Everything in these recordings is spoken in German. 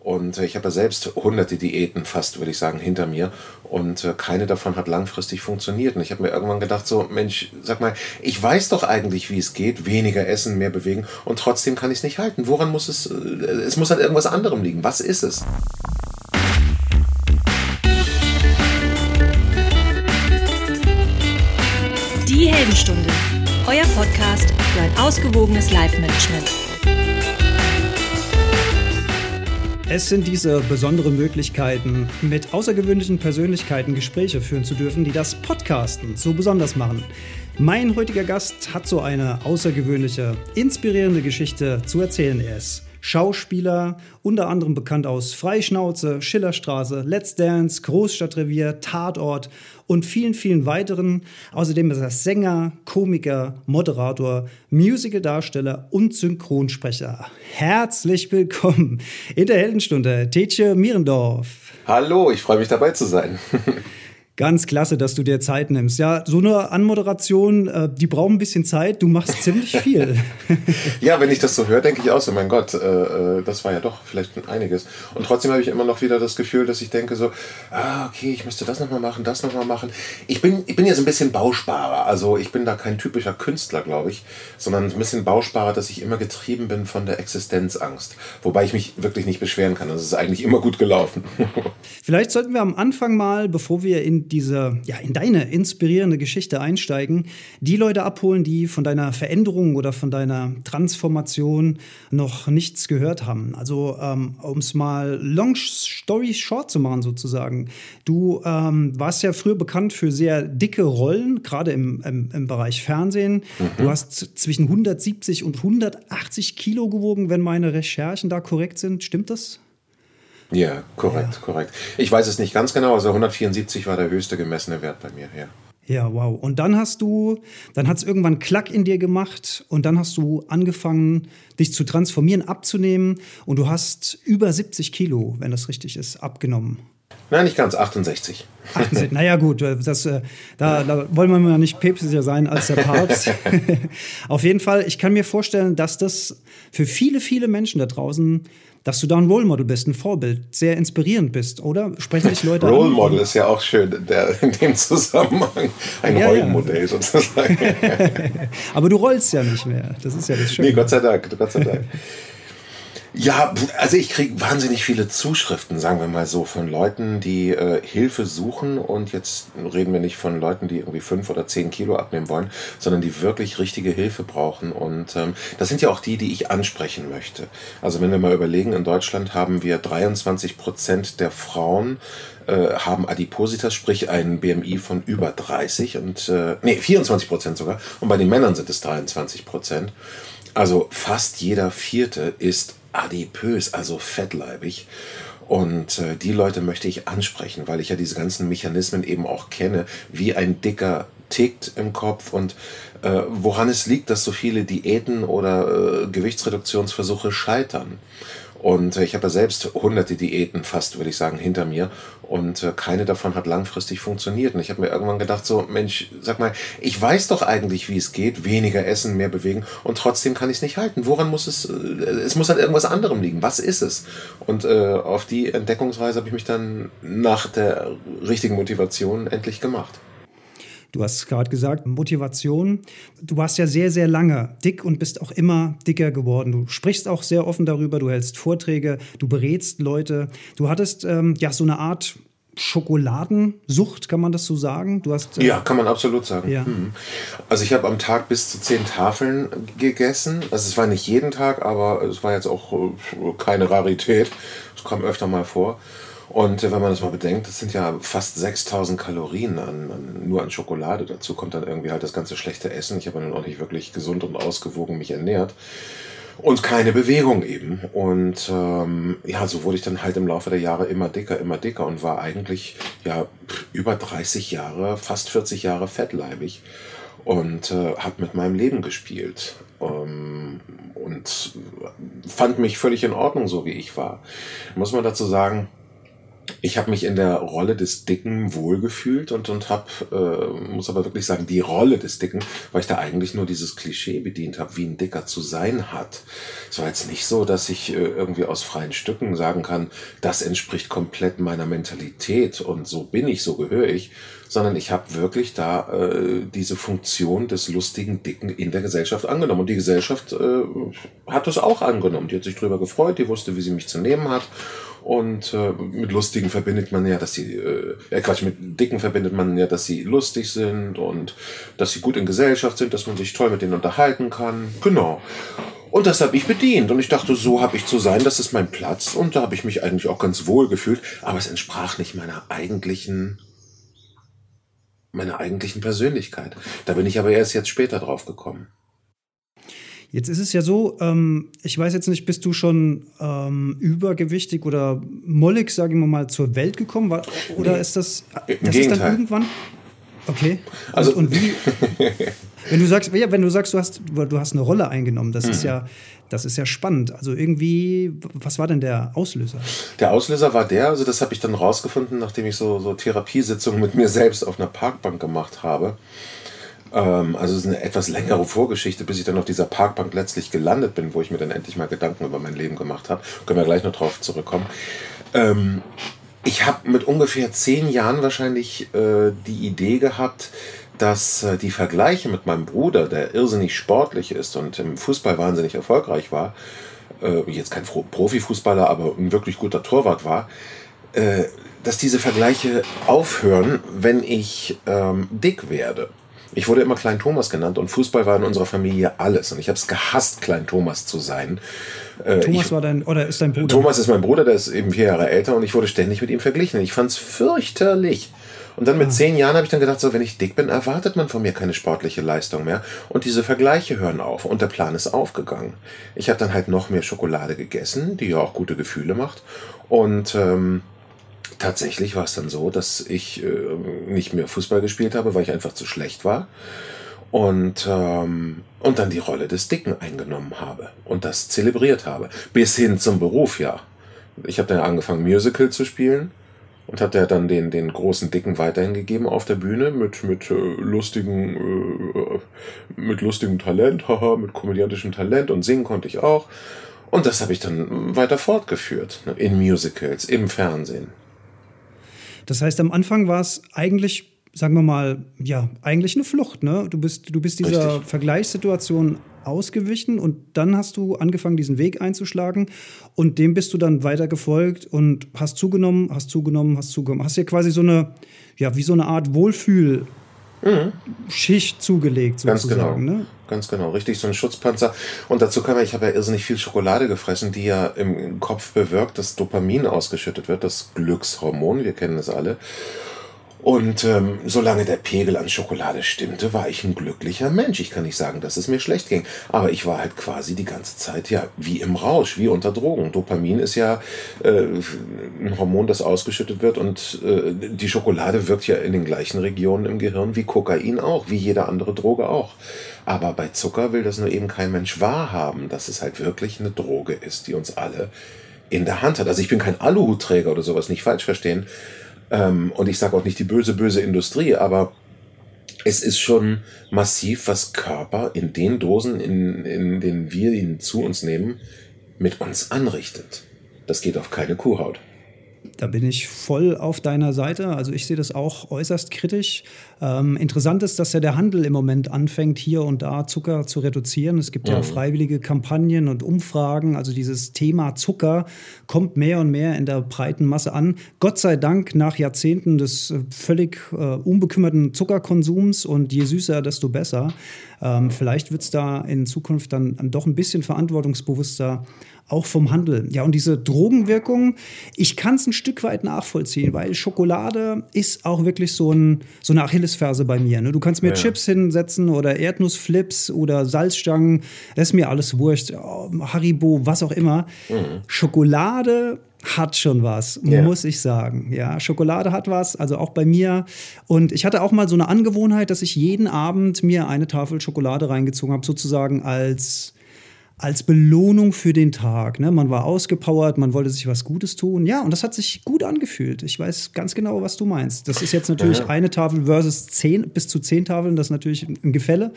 Und äh, ich habe ja selbst hunderte Diäten fast, würde ich sagen, hinter mir. Und äh, keine davon hat langfristig funktioniert. Und ich habe mir irgendwann gedacht, so, Mensch, sag mal, ich weiß doch eigentlich, wie es geht. Weniger essen, mehr bewegen. Und trotzdem kann ich es nicht halten. Woran muss es, äh, es muss an irgendwas anderem liegen. Was ist es? Die Heldenstunde. Euer Podcast für ein ausgewogenes Live-Management. Es sind diese besonderen Möglichkeiten, mit außergewöhnlichen Persönlichkeiten Gespräche führen zu dürfen, die das Podcasten so besonders machen. Mein heutiger Gast hat so eine außergewöhnliche, inspirierende Geschichte zu erzählen. Er ist Schauspieler, unter anderem bekannt aus Freischnauze, Schillerstraße, Let's Dance, Großstadtrevier, Tatort und vielen, vielen weiteren. Außerdem ist er Sänger, Komiker, Moderator, Musicaldarsteller und Synchronsprecher. Herzlich willkommen in der Heldenstunde, Tetje Mierendorf. Hallo, ich freue mich dabei zu sein. Ganz klasse, dass du dir Zeit nimmst. Ja, so eine Anmoderation, äh, die braucht ein bisschen Zeit. Du machst ziemlich viel. ja, wenn ich das so höre, denke ich auch so, mein Gott, äh, äh, das war ja doch vielleicht einiges. Und trotzdem habe ich immer noch wieder das Gefühl, dass ich denke so, ah, okay, ich müsste das nochmal machen, das nochmal machen. Ich bin, ich bin jetzt ein bisschen Bausparer. Also ich bin da kein typischer Künstler, glaube ich, sondern ein bisschen Bausparer, dass ich immer getrieben bin von der Existenzangst. Wobei ich mich wirklich nicht beschweren kann. Das ist eigentlich immer gut gelaufen. Vielleicht sollten wir am Anfang mal, bevor wir in diese, ja, in deine inspirierende Geschichte einsteigen, die Leute abholen, die von deiner Veränderung oder von deiner Transformation noch nichts gehört haben. Also, ähm, um es mal long story short zu machen, sozusagen. Du ähm, warst ja früher bekannt für sehr dicke Rollen, gerade im, im, im, Bereich Fernsehen. Mhm. Du hast zwischen 170 und 180 Kilo gewogen, wenn meine Recherchen da korrekt sind. Stimmt das? Ja, korrekt, ja. korrekt. Ich weiß es nicht ganz genau, also 174 war der höchste gemessene Wert bei mir, ja. Ja, wow. Und dann hast du, dann hat es irgendwann Klack in dir gemacht und dann hast du angefangen, dich zu transformieren, abzunehmen und du hast über 70 Kilo, wenn das richtig ist, abgenommen. Nein, nicht ganz, 68. 68 naja, gut, das, äh, da, da wollen wir mal nicht päpstlicher sein als der Papst. Auf jeden Fall, ich kann mir vorstellen, dass das für viele, viele Menschen da draußen dass du da ein Role Model bist, ein Vorbild, sehr inspirierend bist, oder? Sprechen dich Leute Role an? Role Model ist ja auch schön der, in dem Zusammenhang. Ein ja, Rollenmodell ja. sozusagen. Aber du rollst ja nicht mehr. Das ist ja das Schöne. Nee, Gott sei Dank, Gott sei Dank. Ja, also ich kriege wahnsinnig viele Zuschriften, sagen wir mal so, von Leuten, die äh, Hilfe suchen. Und jetzt reden wir nicht von Leuten, die irgendwie fünf oder zehn Kilo abnehmen wollen, sondern die wirklich richtige Hilfe brauchen. Und ähm, das sind ja auch die, die ich ansprechen möchte. Also wenn wir mal überlegen, in Deutschland haben wir 23 Prozent der Frauen äh, haben Adipositas, sprich einen BMI von über 30 und äh, nee, 24 Prozent sogar. Und bei den Männern sind es 23 Prozent. Also fast jeder Vierte ist adipös, also fettleibig. Und äh, die Leute möchte ich ansprechen, weil ich ja diese ganzen Mechanismen eben auch kenne, wie ein Dicker tickt im Kopf und äh, woran es liegt, dass so viele Diäten oder äh, Gewichtsreduktionsversuche scheitern. Und äh, ich habe ja selbst hunderte Diäten fast, würde ich sagen, hinter mir. Und äh, keine davon hat langfristig funktioniert. Und ich habe mir irgendwann gedacht, so, Mensch, sag mal, ich weiß doch eigentlich, wie es geht. Weniger essen, mehr bewegen. Und trotzdem kann ich es nicht halten. Woran muss es, äh, es muss an irgendwas anderem liegen. Was ist es? Und äh, auf die Entdeckungsweise habe ich mich dann nach der richtigen Motivation endlich gemacht. Du hast gerade gesagt, Motivation. Du warst ja sehr, sehr lange dick und bist auch immer dicker geworden. Du sprichst auch sehr offen darüber, du hältst Vorträge, du berätst Leute. Du hattest ähm, ja so eine Art Schokoladensucht, kann man das so sagen? Du hast, äh ja, kann man absolut sagen. Ja. Hm. Also ich habe am Tag bis zu zehn Tafeln gegessen. Also es war nicht jeden Tag, aber es war jetzt auch äh, keine Rarität. Es kam öfter mal vor. Und wenn man das mal bedenkt, das sind ja fast 6000 Kalorien an, an, nur an Schokolade. Dazu kommt dann irgendwie halt das ganze schlechte Essen. Ich habe dann auch nicht wirklich gesund und ausgewogen mich ernährt. Und keine Bewegung eben. Und ähm, ja, so wurde ich dann halt im Laufe der Jahre immer dicker, immer dicker und war eigentlich ja über 30 Jahre, fast 40 Jahre fettleibig und äh, habe mit meinem Leben gespielt ähm, und fand mich völlig in Ordnung, so wie ich war. Muss man dazu sagen, Ich habe mich in der Rolle des Dicken wohlgefühlt und, und habe, äh, muss aber wirklich sagen, die Rolle des Dicken, weil ich da eigentlich nur dieses Klischee bedient habe, wie ein Dicker zu sein hat. Es war jetzt nicht so, dass ich äh, irgendwie aus freien Stücken sagen kann, das entspricht komplett meiner Mentalität und so bin ich, so gehöre ich, sondern ich habe wirklich da äh, diese Funktion des lustigen Dicken in der Gesellschaft angenommen. Und die Gesellschaft äh, hat das auch angenommen. Die hat sich drüber gefreut, die wusste, wie sie mich zu nehmen hat. Und äh, mit Lustigen verbindet man ja, dass sie, äh, äh, Quatsch, mit Dicken verbindet man ja, dass sie lustig sind und dass sie gut in Gesellschaft sind, dass man sich toll mit denen unterhalten kann. Genau. Und das habe ich bedient. Und ich dachte, so habe ich zu sein, das ist mein Platz. Und da habe ich mich eigentlich auch ganz wohl gefühlt. Aber es entsprach nicht meiner eigentlichen, meiner eigentlichen Persönlichkeit. Da bin ich aber erst jetzt später drauf gekommen. Jetzt ist es ja so, ähm, ich weiß jetzt nicht, bist du schon ähm, übergewichtig oder mollig, sagen wir mal, zur Welt gekommen? War, oder nee, ist das, das ist dann irgendwann? Okay. Also, und, und wie? wenn du sagst, ja, wenn du sagst, du hast, du hast eine Rolle eingenommen, das mhm. ist ja, das ist ja spannend. Also irgendwie, was war denn der Auslöser? Der Auslöser war der, also das habe ich dann rausgefunden, nachdem ich so, so Therapiesitzungen mit mir selbst auf einer Parkbank gemacht habe. Ähm, also es ist eine etwas längere Vorgeschichte, bis ich dann auf dieser Parkbank letztlich gelandet bin, wo ich mir dann endlich mal Gedanken über mein Leben gemacht habe. Können wir gleich noch drauf zurückkommen. Ähm, ich habe mit ungefähr zehn Jahren wahrscheinlich äh, die Idee gehabt, dass äh, die Vergleiche mit meinem Bruder, der irrsinnig sportlich ist und im Fußball wahnsinnig erfolgreich war, äh, jetzt kein Profifußballer, aber ein wirklich guter Torwart war, äh, dass diese Vergleiche aufhören, wenn ich ähm, dick werde. Ich wurde immer Klein Thomas genannt und Fußball war in unserer Familie alles. Und ich habe es gehasst, Klein Thomas zu sein. Äh, Thomas ich, war dein, oder ist dein Bruder? Thomas ist mein Bruder, der ist eben vier Jahre älter und ich wurde ständig mit ihm verglichen. Ich fand es fürchterlich. Und dann mit ah. zehn Jahren habe ich dann gedacht, so wenn ich dick bin, erwartet man von mir keine sportliche Leistung mehr. Und diese Vergleiche hören auf und der Plan ist aufgegangen. Ich habe dann halt noch mehr Schokolade gegessen, die ja auch gute Gefühle macht. Und ähm, tatsächlich war es dann so, dass ich äh, nicht mehr Fußball gespielt habe, weil ich einfach zu schlecht war. Und, ähm, und dann die Rolle des Dicken eingenommen habe und das zelebriert habe. Bis hin zum Beruf, ja. Ich habe dann angefangen, Musical zu spielen und hat dann den, den großen Dicken weiterhin gegeben auf der Bühne mit, mit äh, lustigen, äh, mit lustigem Talent, haha, mit komödiantischem Talent und singen konnte ich auch. Und das habe ich dann weiter fortgeführt, ne, in Musicals, im Fernsehen. Das heißt, am Anfang war es eigentlich, sagen wir mal, ja, eigentlich eine Flucht. Ne? Du bist, du bist dieser Richtig. Vergleichssituation ausgewichen und dann hast du angefangen, diesen Weg einzuschlagen und dem bist du dann weiter gefolgt und hast zugenommen, hast zugenommen, hast zugenommen. Hast dir quasi so eine, ja, wie so eine Art Wohlfühl mhm. Schicht zugelegt, sozusagen. Ganz genau. Ne? Ganz genau, richtig, so ein Schutzpanzer. Und dazu kam ja, ich habe ja irrsinnig viel Schokolade gefressen, die ja im Kopf bewirkt, dass Dopamin ausgeschüttet wird, das Glückshormon, wir kennen es alle. Und ähm, solange der Pegel an Schokolade stimmte, war ich ein glücklicher Mensch. Ich kann nicht sagen, dass es mir schlecht ging, aber ich war halt quasi die ganze Zeit ja wie im Rausch, wie unter Drogen. Dopamin ist ja äh, ein Hormon, das ausgeschüttet wird und äh, die Schokolade wirkt ja in den gleichen Regionen im Gehirn wie Kokain auch, wie jede andere Droge auch. Aber bei Zucker will das nur eben kein Mensch wahrhaben, dass es halt wirklich eine Droge ist, die uns alle in der Hand hat. Also ich bin kein Aluhutträger oder sowas, nicht falsch verstehen. Ähm, und ich sage auch nicht die böse, böse Industrie, aber es ist schon massiv, was Körper in den Dosen, in, in denen wir ihn zu uns nehmen, mit uns anrichtet. Das geht auf keine Kuhhaut. Da bin ich voll auf deiner Seite. Also ich sehe das auch äußerst kritisch. Ähm, interessant ist, dass ja der Handel im Moment anfängt, hier und da Zucker zu reduzieren. Es gibt mhm. ja freiwillige Kampagnen und Umfragen. Also dieses Thema Zucker kommt mehr und mehr in der breiten Masse an. Gott sei Dank nach Jahrzehnten des äh, völlig äh, unbekümmerten Zuckerkonsums und je süßer, desto besser. Ähm, vielleicht wird es da in Zukunft dann doch ein bisschen verantwortungsbewusster auch vom Handel. Ja, und diese Drogenwirkung, ich kann es ein Stück weit nachvollziehen, weil Schokolade ist auch wirklich so, ein, so eine Achillesferse bei mir. Ne? Du kannst mir ja. Chips hinsetzen oder Erdnussflips oder Salzstangen, das ist mir alles wurscht. Oh, Haribo, was auch immer. Mhm. Schokolade hat schon was, yeah. muss ich sagen. Ja, Schokolade hat was, also auch bei mir. Und ich hatte auch mal so eine Angewohnheit, dass ich jeden Abend mir eine Tafel Schokolade reingezogen habe, sozusagen als als Belohnung für den Tag. Ne? Man war ausgepowert, man wollte sich was Gutes tun. Ja, und das hat sich gut angefühlt. Ich weiß ganz genau, was du meinst. Das ist jetzt natürlich ja. eine Tafel versus zehn, bis zu zehn Tafeln, das ist natürlich ein Gefälle.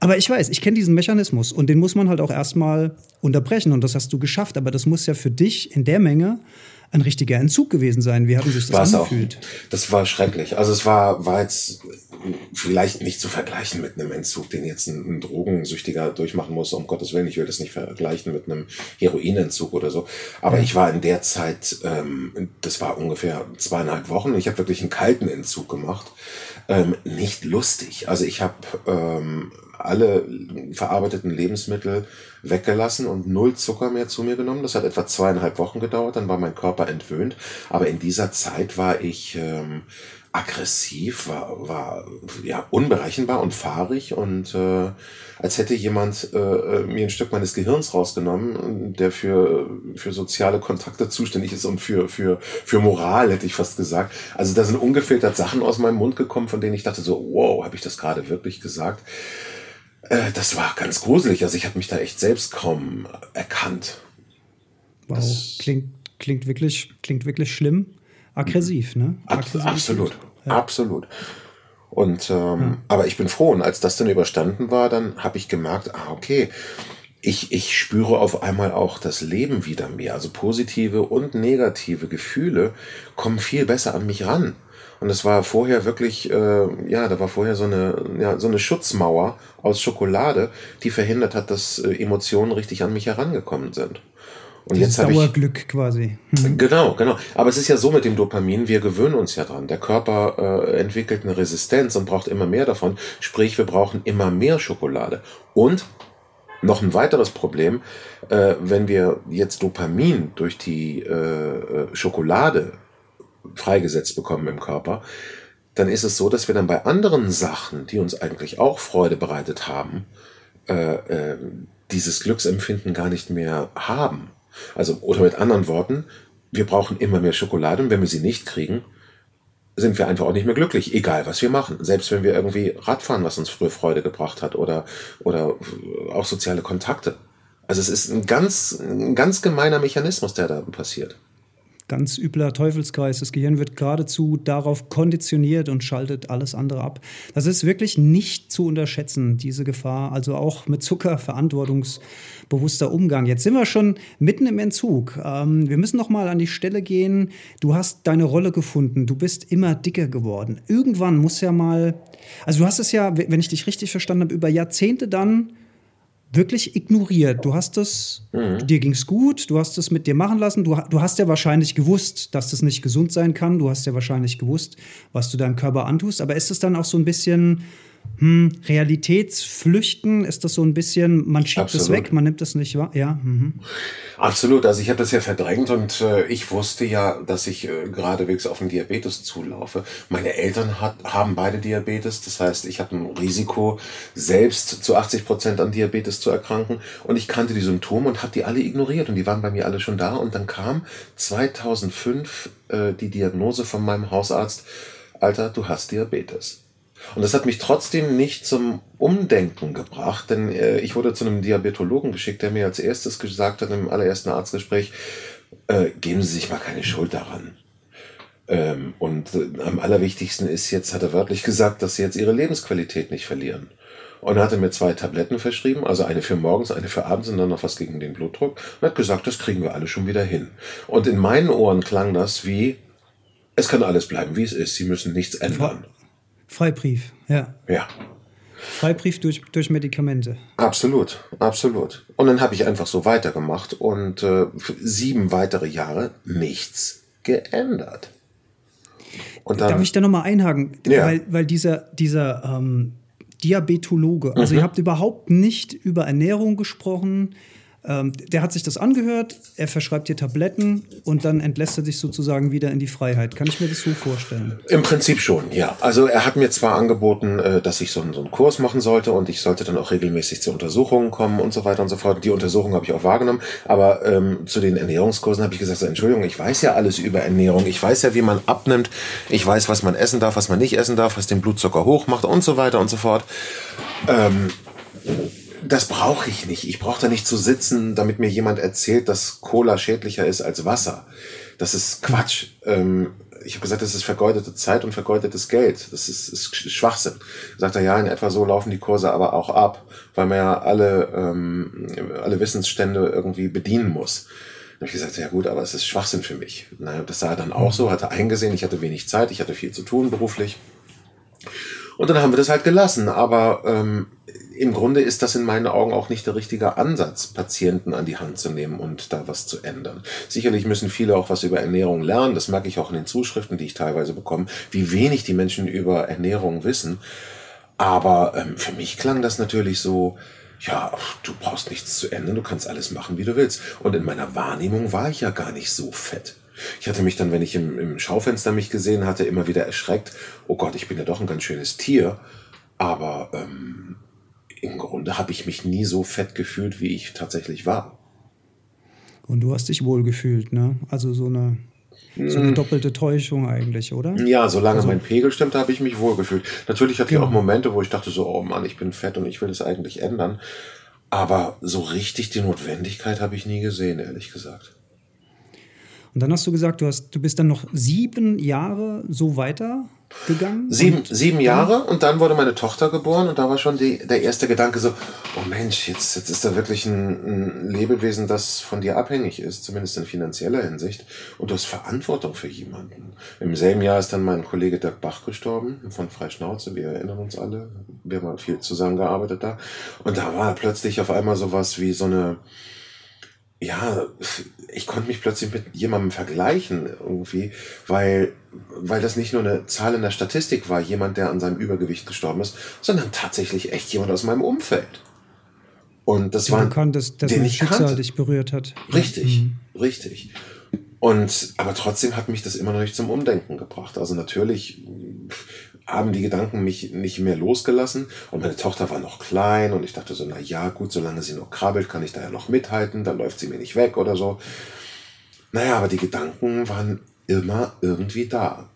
Aber ich weiß, ich kenne diesen Mechanismus und den muss man halt auch erstmal unterbrechen und das hast du geschafft. Aber das muss ja für dich in der Menge ein richtiger Entzug gewesen sein. Wie haben sich das War's angefühlt? Auch. Das war schrecklich. Also es war, war jetzt vielleicht nicht zu vergleichen mit einem Entzug, den jetzt ein, ein Drogensüchtiger durchmachen muss. Um Gottes Willen, ich will das nicht vergleichen mit einem Heroinentzug oder so. Aber ja. ich war in der Zeit, ähm, das war ungefähr zweieinhalb Wochen. Ich habe wirklich einen kalten Entzug gemacht. Ähm, nicht lustig. Also ich habe ähm, alle verarbeiteten Lebensmittel weggelassen und null Zucker mehr zu mir genommen. Das hat etwa zweieinhalb Wochen gedauert, dann war mein Körper entwöhnt. Aber in dieser Zeit war ich ähm, aggressiv, war, war ja unberechenbar und fahrig und äh, als hätte jemand äh, äh, mir ein Stück meines Gehirns rausgenommen, der für, für soziale Kontakte zuständig ist und für, für, für Moral, hätte ich fast gesagt. Also da sind ungefiltert Sachen aus meinem Mund gekommen, von denen ich dachte so, wow, habe ich das gerade wirklich gesagt? Äh, das war ganz gruselig. Also ich habe mich da echt selbst kaum erkannt. Wow, das klingt, klingt, wirklich, klingt wirklich schlimm. Aggressiv, ne? Aggressiv absolut, ja. absolut. Und ähm, ja. aber ich bin froh. Und als das dann überstanden war, dann habe ich gemerkt, ah, okay, ich, ich spüre auf einmal auch das Leben wieder mehr. Also positive und negative Gefühle kommen viel besser an mich ran. Und es war vorher wirklich, äh, ja, da war vorher so eine, ja, so eine Schutzmauer aus Schokolade, die verhindert hat, dass äh, Emotionen richtig an mich herangekommen sind. Und Dieses jetzt Dauerglück ich, quasi. Mhm. Genau, genau. Aber es ist ja so mit dem Dopamin, wir gewöhnen uns ja dran. Der Körper äh, entwickelt eine Resistenz und braucht immer mehr davon. Sprich, wir brauchen immer mehr Schokolade. Und noch ein weiteres Problem, äh, wenn wir jetzt Dopamin durch die äh, äh Schokolade freigesetzt bekommen im Körper, dann ist es so, dass wir dann bei anderen Sachen, die uns eigentlich auch Freude bereitet haben, äh, äh, dieses Glücksempfinden gar nicht mehr haben. Also, oder mit anderen Worten, wir brauchen immer mehr Schokolade und wenn wir sie nicht kriegen, sind wir einfach auch nicht mehr glücklich, egal was wir machen. Selbst wenn wir irgendwie Radfahren, was uns früher Freude gebracht hat oder, oder auch soziale Kontakte. Also es ist ein ganz, ein ganz gemeiner Mechanismus, der da passiert ganz übler Teufelskreis. Das Gehirn wird geradezu darauf konditioniert und schaltet alles andere ab. Das ist wirklich nicht zu unterschätzen, diese Gefahr. Also auch mit Zucker verantwortungsbewusster Umgang. Jetzt sind wir schon mitten im Entzug. Ähm, wir müssen noch mal an die Stelle gehen. Du hast deine Rolle gefunden. Du bist immer dicker geworden. Irgendwann muss ja mal, also du hast es ja, wenn ich dich richtig verstanden habe, über Jahrzehnte dann wirklich ignoriert. Du hast es, mhm. dir ging es gut, du hast es mit dir machen lassen. Du, du hast ja wahrscheinlich gewusst, dass das nicht gesund sein kann. Du hast ja wahrscheinlich gewusst, was du deinem Körper antust. Aber ist es dann auch so ein bisschen hm, Realitätsflüchten? Ist das so ein bisschen, man schiebt es weg, man nimmt es nicht wahr? Ja. Mhm. Absolut, also ich habe das ja verdrängt und äh, ich wusste ja, dass ich äh, geradewegs auf den Diabetes zulaufe. Meine Eltern hat, haben beide Diabetes, das heißt, ich habe ein Risiko, selbst zu 80 Prozent an Diabetes zu erkranken und ich kannte die Symptome und habe die alle ignoriert und die waren bei mir alle schon da und dann kam 2005 äh, die Diagnose von meinem Hausarzt, Alter, du hast Diabetes. Und das hat mich trotzdem nicht zum Umdenken gebracht, denn äh, ich wurde zu einem Diabetologen geschickt, der mir als erstes gesagt hat im allerersten Arztgespräch, äh, geben Sie sich mal keine Schuld daran. Ähm, und äh, am allerwichtigsten ist jetzt, hat er wörtlich gesagt, dass Sie jetzt Ihre Lebensqualität nicht verlieren. Und er hatte mir zwei Tabletten verschrieben, also eine für morgens, eine für abends und dann noch was gegen den Blutdruck. Und hat gesagt, das kriegen wir alle schon wieder hin. Und in meinen Ohren klang das wie, es kann alles bleiben, wie es ist. Sie müssen nichts ändern. Freibrief, ja. Ja. Freibrief durch, durch Medikamente. Absolut, absolut. Und dann habe ich einfach so weitergemacht und äh, sieben weitere Jahre nichts geändert. Und dann, Darf ich da nochmal einhaken? Ja. Weil, weil dieser, dieser ähm, Diabetologe, also mhm. ihr habt überhaupt nicht über Ernährung gesprochen, ähm, der hat sich das angehört, er verschreibt dir Tabletten und dann entlässt er sich sozusagen wieder in die Freiheit. Kann ich mir das so vorstellen? Im Prinzip schon, ja. Also er hat mir zwar angeboten, äh, dass ich so einen, so einen Kurs machen sollte und ich sollte dann auch regelmäßig zu Untersuchungen kommen und so weiter und so fort. Die Untersuchung habe ich auch wahrgenommen, aber ähm, zu den Ernährungskursen habe ich gesagt, so, Entschuldigung, ich weiß ja alles über Ernährung, ich weiß ja, wie man abnimmt, ich weiß, was man essen darf, was man nicht essen darf, was den Blutzucker hoch macht und so weiter und so fort. Ähm, das brauche ich nicht. Ich brauche da nicht zu sitzen, damit mir jemand erzählt, dass Cola schädlicher ist als Wasser. Das ist Quatsch. Ähm, ich habe gesagt, das ist vergeudete Zeit und vergeudetes Geld. Das ist, ist Schwachsinn. Sagt er, ja, in etwa so laufen die Kurse aber auch ab, weil man ja alle, ähm, alle Wissensstände irgendwie bedienen muss. Dann habe ich gesagt, ja gut, aber es ist Schwachsinn für mich. Naja, das sah er dann auch so, hatte eingesehen, ich hatte wenig Zeit, ich hatte viel zu tun beruflich. Und dann haben wir das halt gelassen. Aber ähm, im Grunde ist das in meinen Augen auch nicht der richtige Ansatz, Patienten an die Hand zu nehmen und da was zu ändern. Sicherlich müssen viele auch was über Ernährung lernen. Das merke ich auch in den Zuschriften, die ich teilweise bekomme, wie wenig die Menschen über Ernährung wissen. Aber ähm, für mich klang das natürlich so, ja, du brauchst nichts zu ändern, du kannst alles machen, wie du willst. Und in meiner Wahrnehmung war ich ja gar nicht so fett. Ich hatte mich dann, wenn ich im, im Schaufenster mich gesehen hatte, immer wieder erschreckt. Oh Gott, ich bin ja doch ein ganz schönes Tier. Aber ähm, im Grunde habe ich mich nie so fett gefühlt, wie ich tatsächlich war. Und du hast dich wohl gefühlt, ne? Also so eine, so eine hm. doppelte Täuschung eigentlich, oder? Ja, solange also, mein Pegel stimmt, habe ich mich wohl gefühlt. Natürlich hatte genau. ich auch Momente, wo ich dachte so, oh Mann, ich bin fett und ich will das eigentlich ändern. Aber so richtig die Notwendigkeit habe ich nie gesehen, ehrlich gesagt. Und dann hast du gesagt, du, hast, du bist dann noch sieben Jahre so weiter gegangen? Sieben, sieben Jahre und dann wurde meine Tochter geboren und da war schon die, der erste Gedanke so, oh Mensch, jetzt, jetzt ist da wirklich ein, ein Lebewesen, das von dir abhängig ist, zumindest in finanzieller Hinsicht und du hast Verantwortung für jemanden. Im selben Jahr ist dann mein Kollege Dirk Bach gestorben von Freischnauze, wir erinnern uns alle, wir haben halt viel zusammengearbeitet da und da war plötzlich auf einmal sowas wie so eine ja, ich konnte mich plötzlich mit jemandem vergleichen irgendwie, weil, weil das nicht nur eine Zahl in der Statistik war, jemand, der an seinem Übergewicht gestorben ist, sondern tatsächlich echt jemand aus meinem Umfeld. Und das war, konntest, dass den ich Schicksal kannte. dich berührt hat. Richtig, mhm. richtig. Und, aber trotzdem hat mich das immer noch nicht zum Umdenken gebracht. Also natürlich haben die Gedanken mich nicht mehr losgelassen und meine Tochter war noch klein und ich dachte so, na ja, gut, solange sie noch krabbelt, kann ich da ja noch mithalten, dann läuft sie mir nicht weg oder so. Naja, aber die Gedanken waren immer irgendwie da.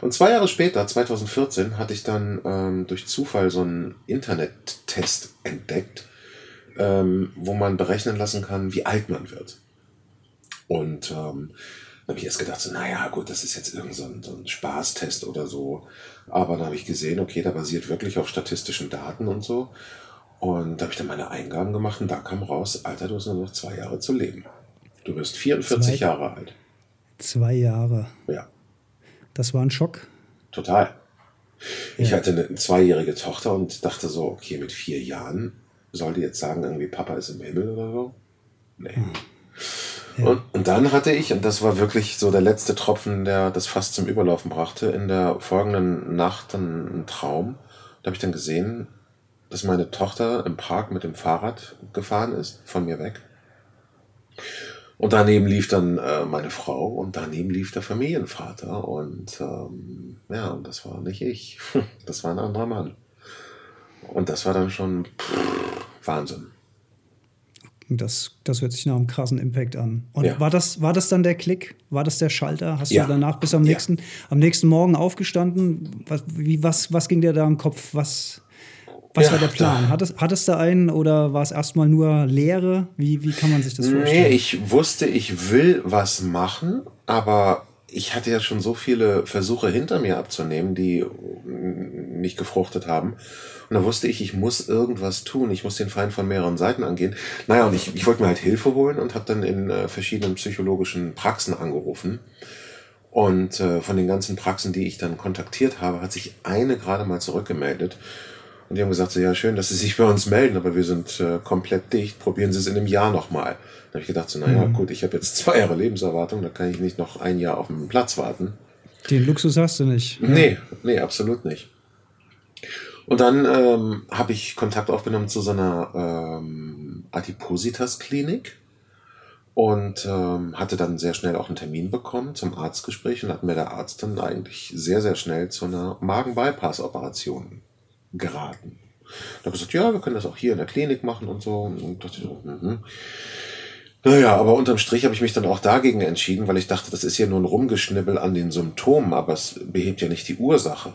Und zwei Jahre später, 2014, hatte ich dann ähm, durch Zufall so einen Internet-Test entdeckt, ähm, wo man berechnen lassen kann, wie alt man wird. Und ähm, habe ich erst gedacht, so, naja, gut, das ist jetzt irgendein so ein, so ein Spaßtest oder so. Aber dann habe ich gesehen, okay, da basiert wirklich auf statistischen Daten und so. Und da habe ich dann meine Eingaben gemacht und da kam raus, Alter, du hast nur noch zwei Jahre zu leben. Du wirst 44 zwei, Jahre alt. Zwei Jahre. Ja. Das war ein Schock. Total. Ja. Ich hatte eine zweijährige Tochter und dachte so, okay, mit vier Jahren soll die jetzt sagen, irgendwie Papa ist im Himmel oder so? Nee. Hm. Und, und dann hatte ich, und das war wirklich so der letzte Tropfen, der das fast zum Überlaufen brachte, in der folgenden Nacht einen Traum. Da habe ich dann gesehen, dass meine Tochter im Park mit dem Fahrrad gefahren ist, von mir weg. Und daneben lief dann äh, meine Frau und daneben lief der Familienvater. Und ähm, ja, und das war nicht ich. Das war ein anderer Mann. Und das war dann schon pff, Wahnsinn. Das, das hört sich nach einem krassen Impact an. Und ja. war, das, war das dann der Klick? War das der Schalter? Hast ja. du danach bis am nächsten, ja. am nächsten Morgen aufgestanden? Was, wie, was, was ging dir da im Kopf? Was, was war der Plan? Hat es, hat es da einen oder war es erstmal nur Leere? Wie, wie kann man sich das vorstellen? Nee, ich wusste, ich will was machen, aber ich hatte ja schon so viele Versuche hinter mir abzunehmen, die nicht gefruchtet haben. Und da wusste ich, ich muss irgendwas tun. Ich muss den Feind von mehreren Seiten angehen. Naja, und ich, ich wollte mir halt Hilfe holen und habe dann in äh, verschiedenen psychologischen Praxen angerufen. Und äh, von den ganzen Praxen, die ich dann kontaktiert habe, hat sich eine gerade mal zurückgemeldet. Und die haben gesagt, so, ja, schön, dass Sie sich bei uns melden, aber wir sind äh, komplett dicht. Probieren Sie es in einem Jahr nochmal. Da habe ich gedacht, so, naja, mhm. gut, ich habe jetzt zwei Jahre Lebenserwartung, da kann ich nicht noch ein Jahr auf dem Platz warten. Den Luxus hast du nicht. Nee, nee, absolut nicht. Und dann ähm, habe ich Kontakt aufgenommen zu so einer ähm, Adipositas-Klinik und ähm, hatte dann sehr schnell auch einen Termin bekommen zum Arztgespräch und hat mir der Arzt dann eigentlich sehr, sehr schnell zu einer Magen-Bypass-Operation geraten. Da habe ich gesagt, ja, wir können das auch hier in der Klinik machen und so. Und dachte so, mhm. Naja, aber unterm Strich habe ich mich dann auch dagegen entschieden, weil ich dachte, das ist ja nur ein Rumgeschnibbel an den Symptomen, aber es behebt ja nicht die Ursache.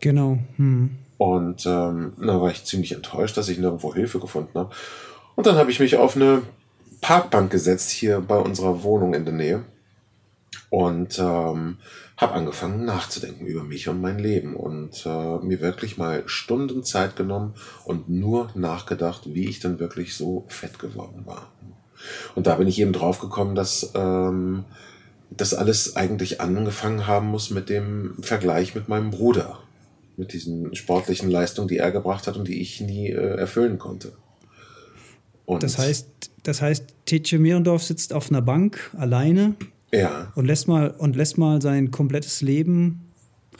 Genau. Hm. Und ähm, da war ich ziemlich enttäuscht, dass ich nirgendwo Hilfe gefunden habe. Und dann habe ich mich auf eine Parkbank gesetzt hier bei unserer Wohnung in der Nähe und ähm, habe angefangen nachzudenken über mich und mein Leben und äh, mir wirklich mal Stunden Zeit genommen und nur nachgedacht, wie ich dann wirklich so fett geworden war. Und da bin ich eben drauf gekommen, dass ähm, das alles eigentlich angefangen haben muss mit dem Vergleich mit meinem Bruder, mit diesen sportlichen Leistungen, die er gebracht hat und die ich nie äh, erfüllen konnte. Und das heißt, das heißt, Tietje Mierendorf sitzt auf einer Bank alleine ja. und lässt mal und lässt mal sein komplettes Leben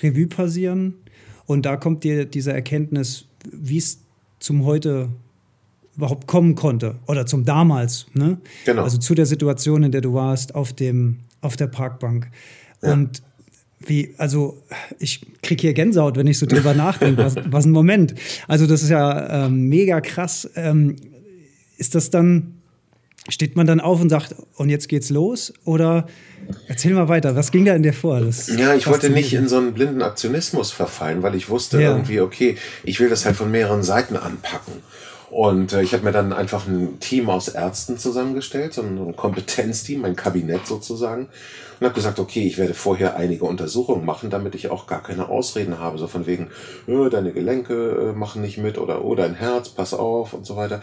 Revue passieren. Und da kommt dir diese Erkenntnis, wie es zum heute überhaupt kommen konnte oder zum damals, ne? Genau. Also zu der Situation, in der du warst auf dem auf der Parkbank. Ja. Und wie, also ich kriege hier Gänsehaut, wenn ich so drüber nachdenke. Was, was ein Moment. Also das ist ja ähm, mega krass. Ähm, ist das dann, steht man dann auf und sagt, und jetzt geht's los? Oder erzähl mal weiter, was ging da in dir vor? Das ja, ich wollte nicht in so einen blinden Aktionismus verfallen, weil ich wusste ja. irgendwie, okay, ich will das halt von mehreren Seiten anpacken. Und äh, ich habe mir dann einfach ein Team aus Ärzten zusammengestellt, so ein Kompetenzteam, mein Kabinett sozusagen. Und habe gesagt, okay, ich werde vorher einige Untersuchungen machen, damit ich auch gar keine Ausreden habe. So von wegen, oh, deine Gelenke äh, machen nicht mit oder oh, dein Herz, pass auf und so weiter.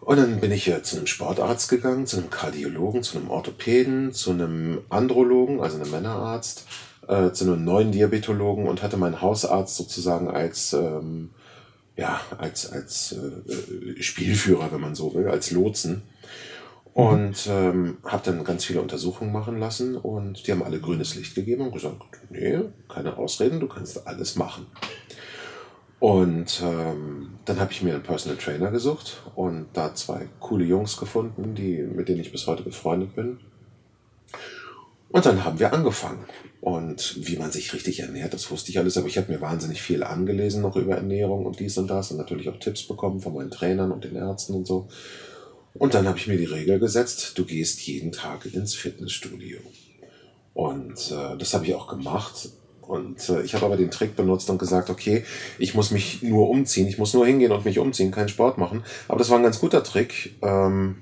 Und dann bin ich hier zu einem Sportarzt gegangen, zu einem Kardiologen, zu einem Orthopäden, zu einem Andrologen, also einem Männerarzt, äh, zu einem neuen Diabetologen und hatte meinen Hausarzt sozusagen als ähm, ja, als, als äh, Spielführer, wenn man so will, als Lotsen. Und ähm, habe dann ganz viele Untersuchungen machen lassen und die haben alle grünes Licht gegeben und gesagt, nee, keine Ausreden, du kannst alles machen. Und ähm, dann habe ich mir einen Personal Trainer gesucht und da zwei coole Jungs gefunden, die, mit denen ich bis heute befreundet bin. Und dann haben wir angefangen. Und wie man sich richtig ernährt, das wusste ich alles, aber ich habe mir wahnsinnig viel angelesen noch über Ernährung und dies und das und natürlich auch Tipps bekommen von meinen Trainern und den Ärzten und so. Und dann habe ich mir die Regel gesetzt, du gehst jeden Tag ins Fitnessstudio. Und äh, das habe ich auch gemacht. Und äh, ich habe aber den Trick benutzt und gesagt, okay, ich muss mich nur umziehen, ich muss nur hingehen und mich umziehen, keinen Sport machen. Aber das war ein ganz guter Trick. Ähm,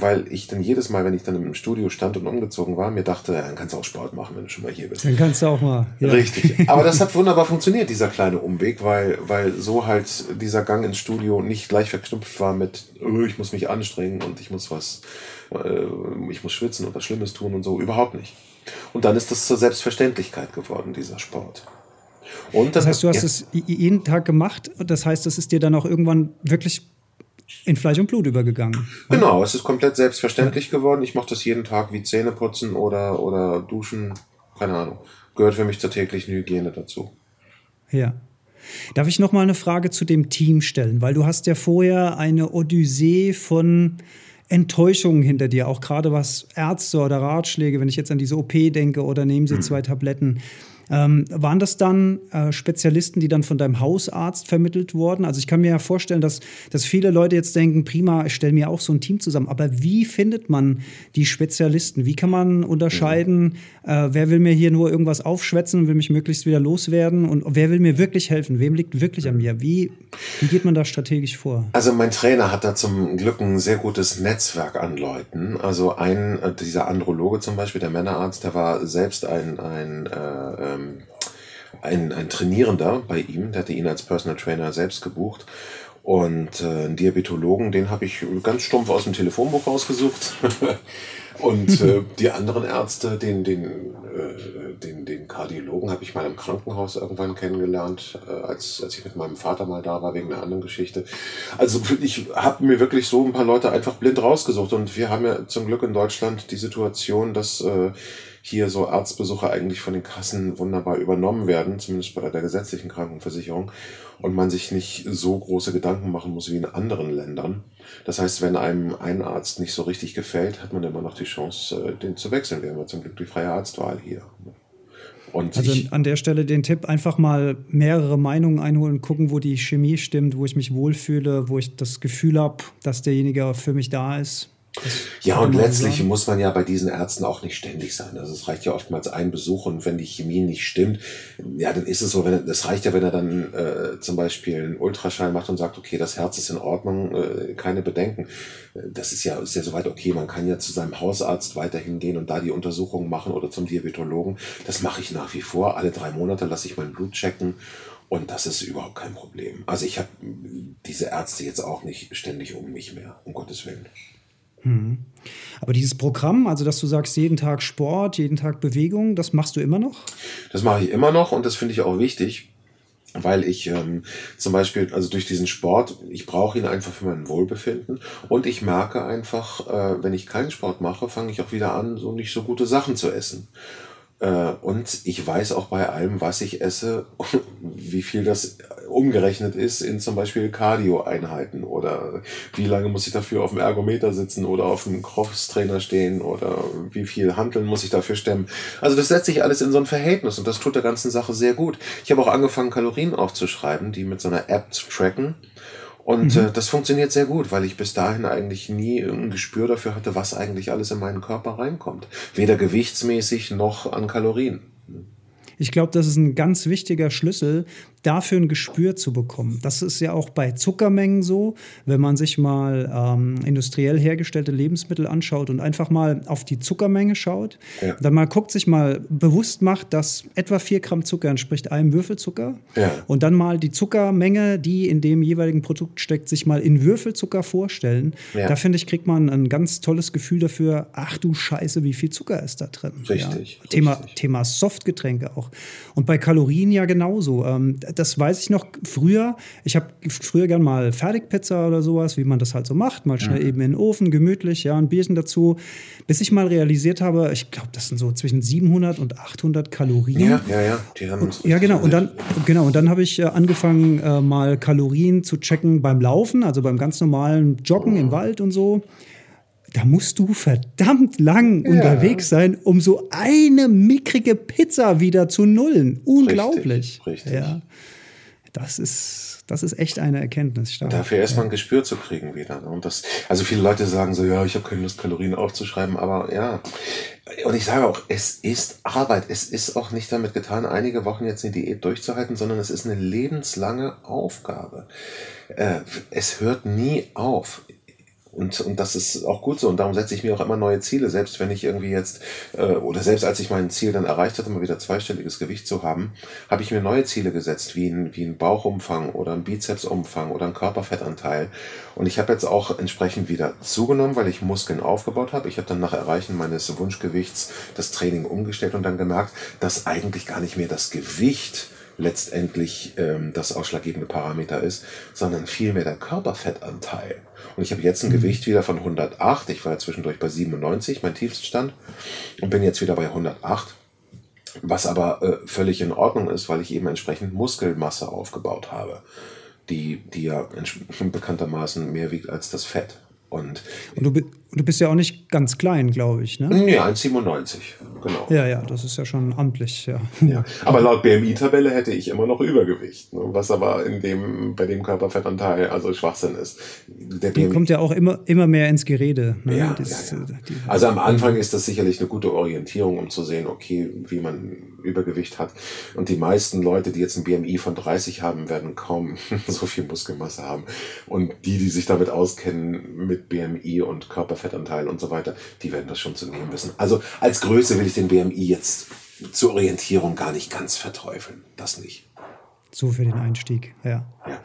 weil ich dann jedes Mal, wenn ich dann im Studio stand und umgezogen war, mir dachte, ja, dann kannst du auch Sport machen, wenn du schon mal hier bist. Dann kannst du auch mal. Ja. Richtig. Aber das hat wunderbar funktioniert, dieser kleine Umweg, weil, weil so halt dieser Gang ins Studio nicht gleich verknüpft war mit, oh, ich muss mich anstrengen und ich muss was, äh, ich muss schwitzen und was Schlimmes tun und so. Überhaupt nicht. Und dann ist das zur Selbstverständlichkeit geworden, dieser Sport. Und das, das heißt, du hast es jeden Tag gemacht. Das heißt, das ist dir dann auch irgendwann wirklich in Fleisch und Blut übergegangen. Genau, es ist komplett selbstverständlich ja. geworden. Ich mache das jeden Tag wie Zähne putzen oder, oder duschen, keine Ahnung. Gehört für mich zur täglichen Hygiene dazu. Ja. Darf ich noch mal eine Frage zu dem Team stellen? Weil du hast ja vorher eine Odyssee von Enttäuschungen hinter dir, auch gerade was Ärzte oder Ratschläge, wenn ich jetzt an diese OP denke oder nehmen Sie hm. zwei Tabletten. Ähm, waren das dann äh, Spezialisten, die dann von deinem Hausarzt vermittelt wurden? Also ich kann mir ja vorstellen, dass, dass viele Leute jetzt denken, prima, ich stelle mir auch so ein Team zusammen. Aber wie findet man die Spezialisten? Wie kann man unterscheiden, äh, wer will mir hier nur irgendwas aufschwätzen und will mich möglichst wieder loswerden? Und wer will mir wirklich helfen? Wem liegt wirklich an mir? Wie, wie geht man da strategisch vor? Also mein Trainer hat da zum Glück ein sehr gutes Netzwerk an Leuten. Also ein, äh, dieser Androloge zum Beispiel, der Männerarzt, der war selbst ein, ein äh, ähm, ein, ein Trainierender bei ihm, der hatte ihn als Personal Trainer selbst gebucht. Und äh, einen Diabetologen, den habe ich ganz stumpf aus dem Telefonbuch rausgesucht. Und äh, die anderen Ärzte, den, den, äh, Kardiologen habe ich mal im Krankenhaus irgendwann kennengelernt, äh, als, als ich mit meinem Vater mal da war wegen einer anderen Geschichte. Also ich habe mir wirklich so ein paar Leute einfach blind rausgesucht. Und wir haben ja zum Glück in Deutschland die Situation, dass äh, hier so Arztbesuche eigentlich von den Kassen wunderbar übernommen werden, zumindest bei der gesetzlichen Krankenversicherung, und man sich nicht so große Gedanken machen muss wie in anderen Ländern. Das heißt, wenn einem ein Arzt nicht so richtig gefällt, hat man immer noch die Chance, äh, den zu wechseln. Wir haben ja zum Glück die freie Arztwahl hier. Und also an der Stelle den Tipp, einfach mal mehrere Meinungen einholen, gucken, wo die Chemie stimmt, wo ich mich wohlfühle, wo ich das Gefühl habe, dass derjenige für mich da ist. Ja, und letztlich sagen. muss man ja bei diesen Ärzten auch nicht ständig sein. Also es reicht ja oftmals ein Besuch und wenn die Chemie nicht stimmt, ja, dann ist es so, wenn das reicht ja, wenn er dann äh, zum Beispiel einen Ultraschall macht und sagt, okay, das Herz ist in Ordnung, äh, keine Bedenken. Das ist ja, ist ja soweit okay. Man kann ja zu seinem Hausarzt weiterhin gehen und da die Untersuchungen machen oder zum Diabetologen. Das mache ich nach wie vor. Alle drei Monate lasse ich mein Blut checken und das ist überhaupt kein Problem. Also ich habe diese Ärzte jetzt auch nicht ständig um mich mehr, um Gottes Willen. Mhm. Aber dieses Programm, also dass du sagst, jeden Tag Sport, jeden Tag Bewegung, das machst du immer noch? Das mache ich immer noch und das finde ich auch wichtig, weil ich ähm, zum Beispiel, also durch diesen Sport, ich brauche ihn einfach für mein Wohlbefinden und ich merke einfach, äh, wenn ich keinen Sport mache, fange ich auch wieder an, so nicht so gute Sachen zu essen. Äh, und ich weiß auch bei allem, was ich esse, wie viel das umgerechnet ist in zum Beispiel Cardio-Einheiten oder wie lange muss ich dafür auf dem Ergometer sitzen oder auf dem Crosstrainer stehen oder wie viel Handeln muss ich dafür stemmen. Also das setzt sich alles in so ein Verhältnis und das tut der ganzen Sache sehr gut. Ich habe auch angefangen, Kalorien aufzuschreiben, die mit so einer App zu tracken. Und mhm. äh, das funktioniert sehr gut, weil ich bis dahin eigentlich nie ein Gespür dafür hatte, was eigentlich alles in meinen Körper reinkommt. Weder gewichtsmäßig noch an Kalorien. Ich glaube, das ist ein ganz wichtiger Schlüssel, dafür ein Gespür zu bekommen. Das ist ja auch bei Zuckermengen so, wenn man sich mal ähm, industriell hergestellte Lebensmittel anschaut und einfach mal auf die Zuckermenge schaut, ja. dann mal guckt, sich mal bewusst macht, dass etwa 4 Gramm Zucker entspricht einem Würfelzucker ja. und dann mal die Zuckermenge, die in dem jeweiligen Produkt steckt, sich mal in Würfelzucker vorstellen. Ja. Da finde ich, kriegt man ein ganz tolles Gefühl dafür, ach du Scheiße, wie viel Zucker ist da drin. Richtig. Thema, richtig. Thema Softgetränke auch. Und bei Kalorien ja genauso. Ähm, das weiß ich noch früher. Ich habe früher gern mal Fertigpizza oder sowas, wie man das halt so macht. Mal schnell mhm. eben in den Ofen, gemütlich, ja, ein Bierchen dazu. Bis ich mal realisiert habe, ich glaube, das sind so zwischen 700 und 800 Kalorien. Ja, ja, ja. Die haben und, ja, genau. Und dann, genau. Und dann habe ich äh, angefangen, äh, mal Kalorien zu checken beim Laufen, also beim ganz normalen Joggen im Wald und so da musst du verdammt lang ja. unterwegs sein, um so eine mickrige Pizza wieder zu nullen. Unglaublich. Richtig. richtig. Ja. Das ist, das ist echt eine Erkenntnis. Stark. Dafür erstmal ein Gespür zu kriegen wieder. Ne? Und das, also viele Leute sagen so, ja, ich habe keine Lust, Kalorien aufzuschreiben, aber ja. Und ich sage auch, es ist Arbeit. Es ist auch nicht damit getan, einige Wochen jetzt eine Diät durchzuhalten, sondern es ist eine lebenslange Aufgabe. Äh, es hört nie auf. Und, und das ist auch gut so. Und darum setze ich mir auch immer neue Ziele. Selbst wenn ich irgendwie jetzt, äh, oder selbst als ich mein Ziel dann erreicht hatte, mal wieder zweistelliges Gewicht zu haben, habe ich mir neue Ziele gesetzt, wie ein, wie ein Bauchumfang oder ein Bizepsumfang oder ein Körperfettanteil. Und ich habe jetzt auch entsprechend wieder zugenommen, weil ich Muskeln aufgebaut habe. Ich habe dann nach Erreichen meines Wunschgewichts das Training umgestellt und dann gemerkt, dass eigentlich gar nicht mehr das Gewicht letztendlich ähm, das ausschlaggebende Parameter ist, sondern vielmehr der Körperfettanteil. Und ich habe jetzt ein mhm. Gewicht wieder von 108. Ich war ja zwischendurch bei 97, mein Tiefststand, und bin jetzt wieder bei 108. Was aber äh, völlig in Ordnung ist, weil ich eben entsprechend Muskelmasse aufgebaut habe, die, die ja bekanntermaßen mehr wiegt als das Fett. Und, und du, du bist ja auch nicht ganz klein, glaube ich, ne? Ja, 1,97, genau. Ja, ja, das ist ja schon amtlich, ja. ja. Aber laut BMI-Tabelle hätte ich immer noch Übergewicht, ne? was aber in dem, bei dem Körperfettanteil also Schwachsinn ist. Der BMI kommt ja auch immer, immer mehr ins Gerede. Ne? Ja, das, ja, ja. Also am Anfang ist das sicherlich eine gute Orientierung, um zu sehen, okay, wie man Übergewicht hat. Und die meisten Leute, die jetzt ein BMI von 30 haben, werden kaum so viel Muskelmasse haben. Und die, die sich damit auskennen, mit BMI und Körperfettanteil, Fettanteil und so weiter, die werden das schon zu nehmen wissen. Also als Größe will ich den BMI jetzt zur Orientierung gar nicht ganz verteufeln. Das nicht. So für den Einstieg, ja. ja.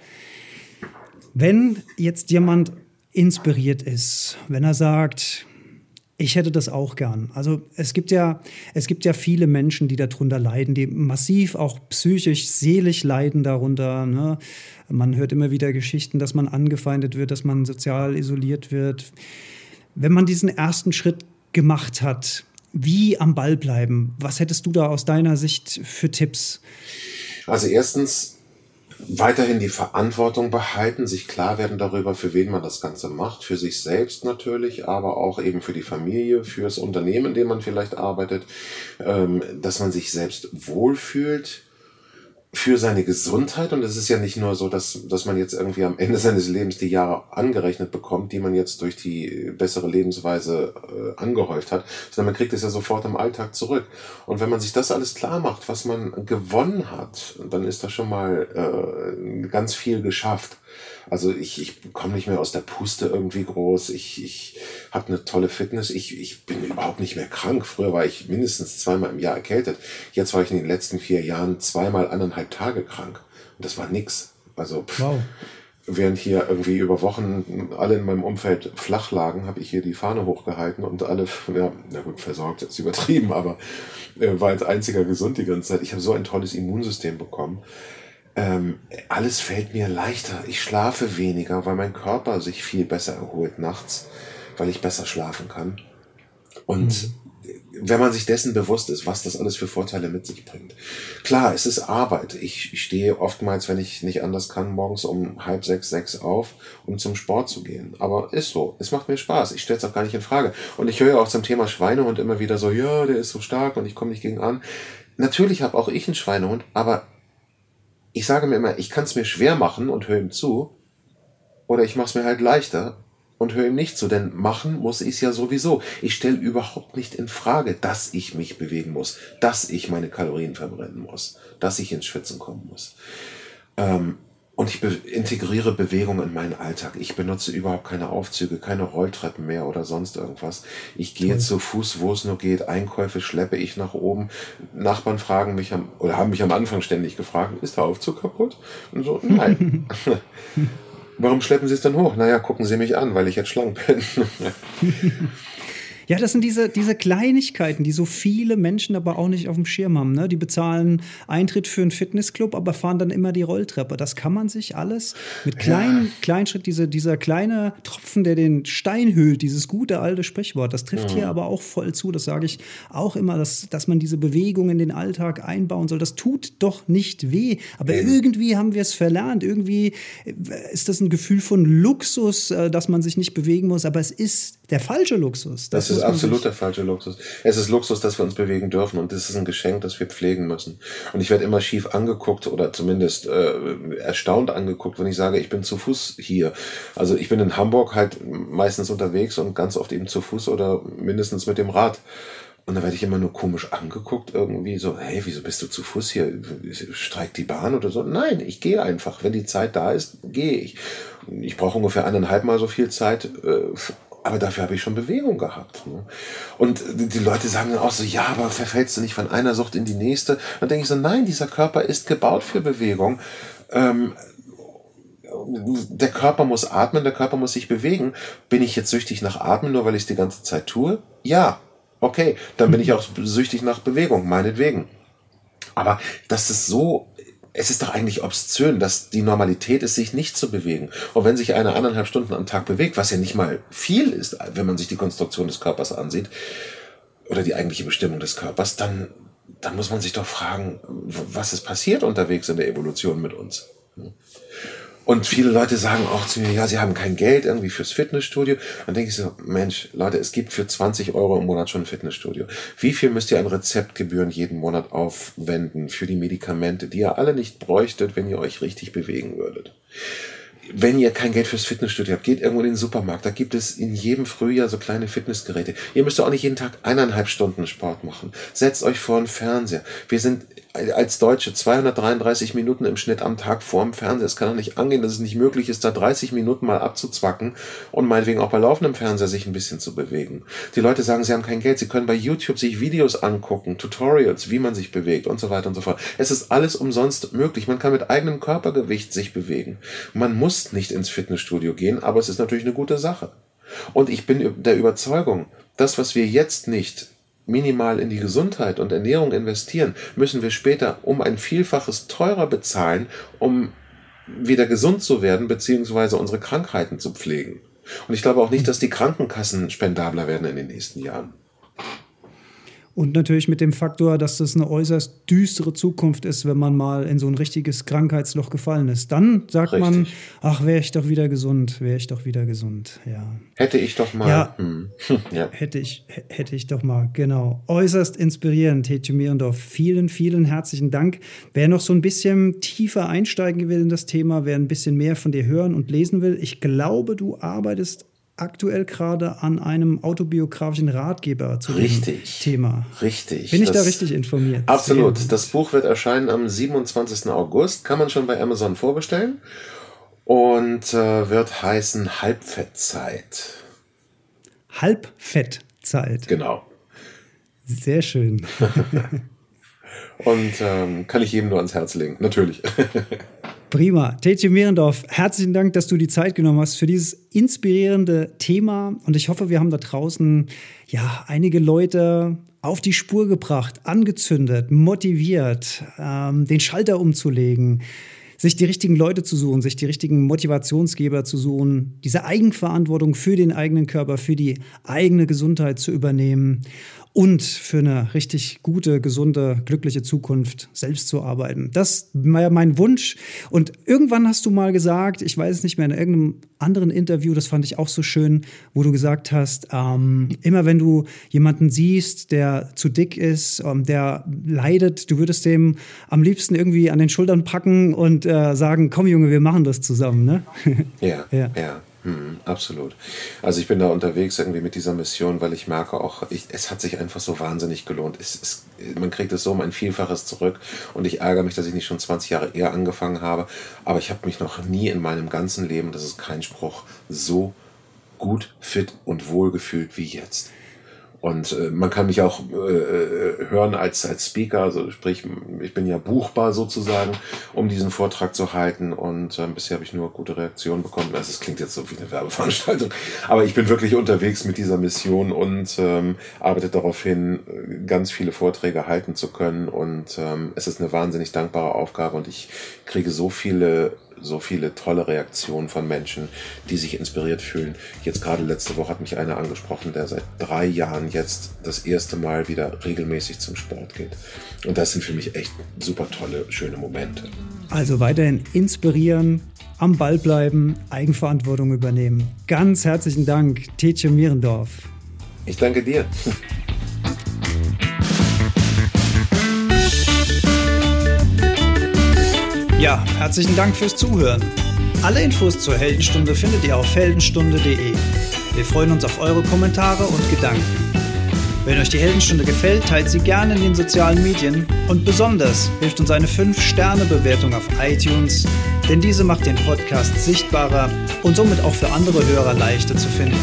Wenn jetzt jemand inspiriert ist, wenn er sagt, ich hätte das auch gern. Also es gibt ja, es gibt ja viele Menschen, die darunter leiden, die massiv auch psychisch, seelisch leiden darunter. Ne? Man hört immer wieder Geschichten, dass man angefeindet wird, dass man sozial isoliert wird. Wenn man diesen ersten Schritt gemacht hat, wie am Ball bleiben? Was hättest du da aus deiner Sicht für Tipps? Also erstens weiterhin die Verantwortung behalten, sich klar werden darüber, für wen man das Ganze macht, für sich selbst natürlich, aber auch eben für die Familie, fürs Unternehmen, in dem man vielleicht arbeitet, ähm, dass man sich selbst wohlfühlt für seine Gesundheit. Und es ist ja nicht nur so, dass, dass man jetzt irgendwie am Ende seines Lebens die Jahre angerechnet bekommt, die man jetzt durch die bessere Lebensweise äh, angehäuft hat, sondern man kriegt es ja sofort im Alltag zurück. Und wenn man sich das alles klar macht, was man gewonnen hat, dann ist das schon mal äh, ganz viel geschafft. Also ich, ich komme nicht mehr aus der Puste irgendwie groß. Ich, ich habe eine tolle Fitness. Ich, ich bin überhaupt nicht mehr krank. Früher war ich mindestens zweimal im Jahr erkältet. Jetzt war ich in den letzten vier Jahren zweimal anderthalb Tage krank. Und das war nix. Also pff, wow. während hier irgendwie über Wochen alle in meinem Umfeld flach lagen, habe ich hier die Fahne hochgehalten und alle, ja, na gut, versorgt ist übertrieben, aber äh, war als einziger gesund die ganze Zeit. Ich habe so ein tolles Immunsystem bekommen ähm, alles fällt mir leichter. Ich schlafe weniger, weil mein Körper sich viel besser erholt nachts, weil ich besser schlafen kann. Und mhm. wenn man sich dessen bewusst ist, was das alles für Vorteile mit sich bringt. Klar, es ist Arbeit. Ich, ich stehe oftmals, wenn ich nicht anders kann, morgens um halb sechs, sechs auf, um zum Sport zu gehen. Aber ist so. Es macht mir Spaß. Ich stelle es auch gar nicht in Frage. Und ich höre auch zum Thema Schweinehund immer wieder so, ja, der ist so stark und ich komme nicht gegen an. Natürlich habe auch ich einen Schweinehund, aber ich sage mir immer, ich kann es mir schwer machen und höre ihm zu, oder ich mache es mir halt leichter und höre ihm nicht zu, denn machen muss ich es ja sowieso. Ich stelle überhaupt nicht in Frage, dass ich mich bewegen muss, dass ich meine Kalorien verbrennen muss, dass ich ins Schwitzen kommen muss. Ähm, und ich be integriere Bewegung in meinen Alltag. Ich benutze überhaupt keine Aufzüge, keine Rolltreppen mehr oder sonst irgendwas. Ich gehe zu Fuß, wo es nur geht. Einkäufe schleppe ich nach oben. Nachbarn fragen mich am, oder haben mich am Anfang ständig gefragt, ist der Aufzug kaputt? Und so, nein. Warum schleppen Sie es dann hoch? Naja, gucken Sie mich an, weil ich jetzt schlank bin. Ja, das sind diese, diese Kleinigkeiten, die so viele Menschen aber auch nicht auf dem Schirm haben. Ne? Die bezahlen Eintritt für einen Fitnessclub, aber fahren dann immer die Rolltreppe. Das kann man sich alles mit kleinen, ja. kleinen Schritt, diese, dieser kleine Tropfen, der den Stein hüllt, dieses gute alte Sprichwort, das trifft ja. hier aber auch voll zu. Das sage ich auch immer, dass, dass man diese Bewegung in den Alltag einbauen soll. Das tut doch nicht weh. Aber ja. irgendwie haben wir es verlernt. Irgendwie ist das ein Gefühl von Luxus, äh, dass man sich nicht bewegen muss. Aber es ist der falsche Luxus. Das, das ist absolut der falsche Luxus. Es ist Luxus, dass wir uns bewegen dürfen und es ist ein Geschenk, das wir pflegen müssen. Und ich werde immer schief angeguckt oder zumindest äh, erstaunt angeguckt, wenn ich sage, ich bin zu Fuß hier. Also ich bin in Hamburg halt meistens unterwegs und ganz oft eben zu Fuß oder mindestens mit dem Rad. Und da werde ich immer nur komisch angeguckt, irgendwie so, hey, wieso bist du zu Fuß hier? Streikt die Bahn oder so? Nein, ich gehe einfach. Wenn die Zeit da ist, gehe ich. Ich brauche ungefähr eineinhalb Mal so viel Zeit, äh, aber dafür habe ich schon Bewegung gehabt. Ne? Und die Leute sagen dann auch so, ja, aber verfällst du nicht von einer Sucht in die nächste? Dann denke ich so, nein, dieser Körper ist gebaut für Bewegung. Ähm, der Körper muss atmen, der Körper muss sich bewegen. Bin ich jetzt süchtig nach Atmen, nur weil ich es die ganze Zeit tue? Ja, okay, dann bin ich auch süchtig nach Bewegung, meinetwegen. Aber dass es so es ist doch eigentlich obszön, dass die Normalität ist, sich nicht zu bewegen. Und wenn sich einer anderthalb Stunden am Tag bewegt, was ja nicht mal viel ist, wenn man sich die Konstruktion des Körpers ansieht, oder die eigentliche Bestimmung des Körpers, dann, dann muss man sich doch fragen, was ist passiert unterwegs in der Evolution mit uns? Und viele Leute sagen auch zu mir, ja, sie haben kein Geld irgendwie fürs Fitnessstudio. Dann denke ich so, Mensch, Leute, es gibt für 20 Euro im Monat schon ein Fitnessstudio. Wie viel müsst ihr an Rezeptgebühren jeden Monat aufwenden für die Medikamente, die ihr alle nicht bräuchtet, wenn ihr euch richtig bewegen würdet? wenn ihr kein Geld fürs Fitnessstudio habt, geht irgendwo in den Supermarkt. Da gibt es in jedem Frühjahr so kleine Fitnessgeräte. Ihr müsst auch nicht jeden Tag eineinhalb Stunden Sport machen. Setzt euch vor den Fernseher. Wir sind als Deutsche 233 Minuten im Schnitt am Tag vorm Fernseher. Es kann doch nicht angehen, dass es nicht möglich ist, da 30 Minuten mal abzuzwacken und meinetwegen auch bei laufendem Fernseher sich ein bisschen zu bewegen. Die Leute sagen, sie haben kein Geld. Sie können bei YouTube sich Videos angucken, Tutorials, wie man sich bewegt und so weiter und so fort. Es ist alles umsonst möglich. Man kann mit eigenem Körpergewicht sich bewegen. Man muss nicht ins Fitnessstudio gehen, aber es ist natürlich eine gute Sache. Und ich bin der Überzeugung, das, was wir jetzt nicht minimal in die Gesundheit und Ernährung investieren, müssen wir später um ein Vielfaches teurer bezahlen, um wieder gesund zu werden, beziehungsweise unsere Krankheiten zu pflegen. Und ich glaube auch nicht, dass die Krankenkassen spendabler werden in den nächsten Jahren. Und natürlich mit dem Faktor, dass das eine äußerst düstere Zukunft ist, wenn man mal in so ein richtiges Krankheitsloch gefallen ist. Dann sagt Richtig. man, ach, wäre ich doch wieder gesund, wäre ich doch wieder gesund. Ja. Hätte ich doch mal. Ja, hm. ja. Hätte, ich, hätte ich doch mal, genau. Äußerst inspirierend, Tetje Mierendorf. Vielen, vielen herzlichen Dank. Wer noch so ein bisschen tiefer einsteigen will in das Thema, wer ein bisschen mehr von dir hören und lesen will, ich glaube, du arbeitest aktuell gerade an einem autobiografischen Ratgeber zu richtig, dem Thema. Richtig. Bin ich das, da richtig informiert? Absolut. Das Buch wird erscheinen am 27. August, kann man schon bei Amazon vorbestellen und äh, wird heißen Halbfettzeit. Halbfettzeit. Genau. Sehr schön. und ähm, kann ich jedem nur ans Herz legen, natürlich. Prima. Tetje Mehrendorf, herzlichen Dank, dass du die Zeit genommen hast für dieses inspirierende Thema. Und ich hoffe, wir haben da draußen ja einige Leute auf die Spur gebracht, angezündet, motiviert, ähm, den Schalter umzulegen, sich die richtigen Leute zu suchen, sich die richtigen Motivationsgeber zu suchen, diese Eigenverantwortung für den eigenen Körper, für die eigene Gesundheit zu übernehmen und für eine richtig gute, gesunde, glückliche Zukunft selbst zu arbeiten. Das war mein Wunsch. Und irgendwann hast du mal gesagt, ich weiß es nicht mehr, in irgendeinem anderen Interview, das fand ich auch so schön, wo du gesagt hast, ähm, immer wenn du jemanden siehst, der zu dick ist, ähm, der leidet, du würdest dem am liebsten irgendwie an den Schultern packen und äh, sagen, komm Junge, wir machen das zusammen. Ne? ja. ja. ja. Hm, absolut. Also ich bin da unterwegs irgendwie mit dieser Mission, weil ich merke auch, ich, es hat sich einfach so wahnsinnig gelohnt. Es, es, man kriegt es so um ein Vielfaches zurück und ich ärgere mich, dass ich nicht schon 20 Jahre eher angefangen habe. Aber ich habe mich noch nie in meinem ganzen Leben, das ist kein Spruch, so gut, fit und wohl gefühlt wie jetzt. Und äh, man kann mich auch äh, äh, hören als, als Speaker, also sprich, ich bin ja buchbar sozusagen, um diesen Vortrag zu halten. Und äh, bisher habe ich nur gute Reaktionen bekommen. Also es klingt jetzt so wie eine Werbeveranstaltung. Aber ich bin wirklich unterwegs mit dieser Mission und ähm, arbeite darauf hin, ganz viele Vorträge halten zu können. Und ähm, es ist eine wahnsinnig dankbare Aufgabe und ich kriege so viele so viele tolle Reaktionen von Menschen, die sich inspiriert fühlen. Jetzt gerade letzte Woche hat mich einer angesprochen, der seit drei Jahren jetzt das erste Mal wieder regelmäßig zum Sport geht. Und das sind für mich echt super tolle, schöne Momente. Also weiterhin inspirieren, am Ball bleiben, Eigenverantwortung übernehmen. Ganz herzlichen Dank, Tetje Mierendorf. Ich danke dir. Ja, herzlichen Dank fürs Zuhören. Alle Infos zur Heldenstunde findet ihr auf heldenstunde.de. Wir freuen uns auf eure Kommentare und Gedanken. Wenn euch die Heldenstunde gefällt, teilt sie gerne in den sozialen Medien und besonders hilft uns eine 5-Sterne-Bewertung auf iTunes, denn diese macht den Podcast sichtbarer und somit auch für andere Hörer leichter zu finden.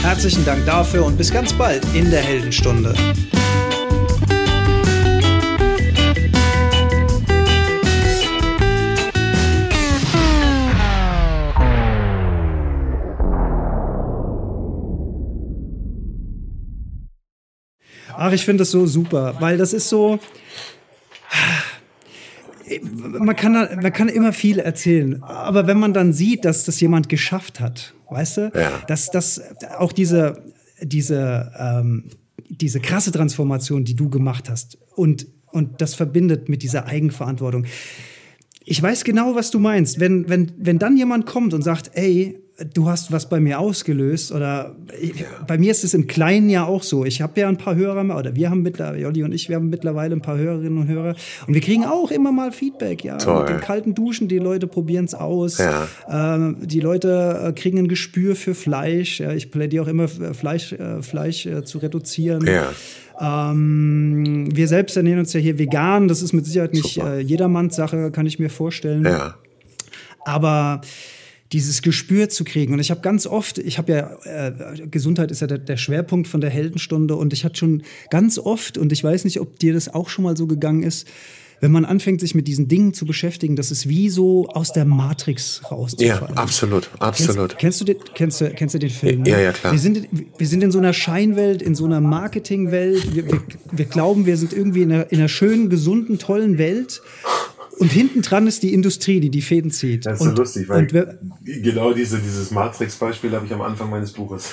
Herzlichen Dank dafür und bis ganz bald in der Heldenstunde. Ach, ich finde das so super, weil das ist so. Man kann, man kann immer viel erzählen, aber wenn man dann sieht, dass das jemand geschafft hat, weißt du, ja. dass, dass auch diese, diese, ähm, diese krasse Transformation, die du gemacht hast und, und das verbindet mit dieser Eigenverantwortung. Ich weiß genau, was du meinst. Wenn, wenn, wenn dann jemand kommt und sagt, ey, du hast was bei mir ausgelöst oder ich, bei mir ist es im Kleinen ja auch so. Ich habe ja ein paar Hörer oder wir haben mittlerweile, Jolli und ich, wir haben mittlerweile ein paar Hörerinnen und Hörer und wir kriegen auch immer mal Feedback, ja. Toll. Mit den kalten Duschen, die Leute probieren es aus. Ja. Ähm, die Leute äh, kriegen ein Gespür für Fleisch. Ja. Ich plädiere auch immer, äh, Fleisch, äh, Fleisch äh, zu reduzieren. Ja. Ähm, wir selbst ernähren uns ja hier vegan. Das ist mit Sicherheit nicht äh, jedermanns Sache, kann ich mir vorstellen. Ja. Aber dieses Gespür zu kriegen. Und ich habe ganz oft, ich habe ja, äh, Gesundheit ist ja der, der, Schwerpunkt von der Heldenstunde und ich hatte schon ganz oft, und ich weiß nicht, ob dir das auch schon mal so gegangen ist, wenn man anfängt, sich mit diesen Dingen zu beschäftigen, das ist wie so aus der Matrix rauszufallen. Ja, absolut, absolut. Kennst, kennst, du, den, kennst, du, kennst du den Film? Ne? Ja, ja, klar. Wir sind, wir sind in so einer Scheinwelt, in so einer Marketingwelt. Wir, wir, wir glauben, wir sind irgendwie in einer, in einer schönen, gesunden, tollen Welt. Und hinten dran ist die Industrie, die die Fäden zieht. Das ist und, so lustig, weil genau diese, dieses Matrix-Beispiel habe ich am Anfang meines Buches.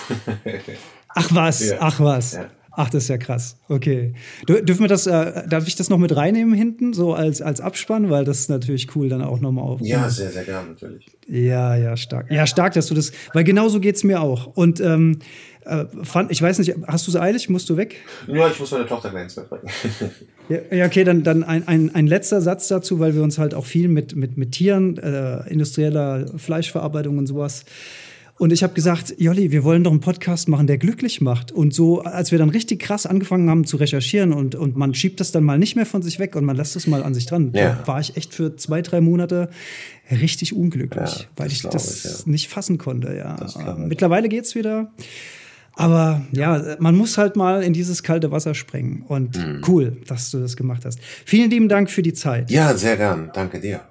ach was, ja. ach was. Ja. Ach, das ist ja krass. Okay. Dürfen wir das, äh, darf ich das noch mit reinnehmen hinten, so als, als Abspann? Weil das ist natürlich cool, dann auch nochmal auf. Ja, sehr, sehr gern, natürlich. Ja, ja, stark. Ja, stark, dass du das, weil genauso geht es mir auch. Und ähm, äh, fand, ich weiß nicht, hast du es eilig? Musst du weg? Ja, ich muss meine Tochter gleich ins Bett bringen. ja, ja, okay, dann, dann ein, ein, ein letzter Satz dazu, weil wir uns halt auch viel mit, mit, mit Tieren, äh, industrieller Fleischverarbeitung und sowas und ich habe gesagt, Jolli, wir wollen doch einen Podcast machen, der glücklich macht. Und so, als wir dann richtig krass angefangen haben zu recherchieren und, und man schiebt das dann mal nicht mehr von sich weg und man lässt es mal an sich dran, ja. war ich echt für zwei, drei Monate richtig unglücklich, ja, weil ich das ich, ja. nicht fassen konnte. Ja. Mittlerweile geht's wieder. Aber ja, man muss halt mal in dieses kalte Wasser springen. Und mhm. cool, dass du das gemacht hast. Vielen lieben Dank für die Zeit. Ja, sehr gern. Danke dir.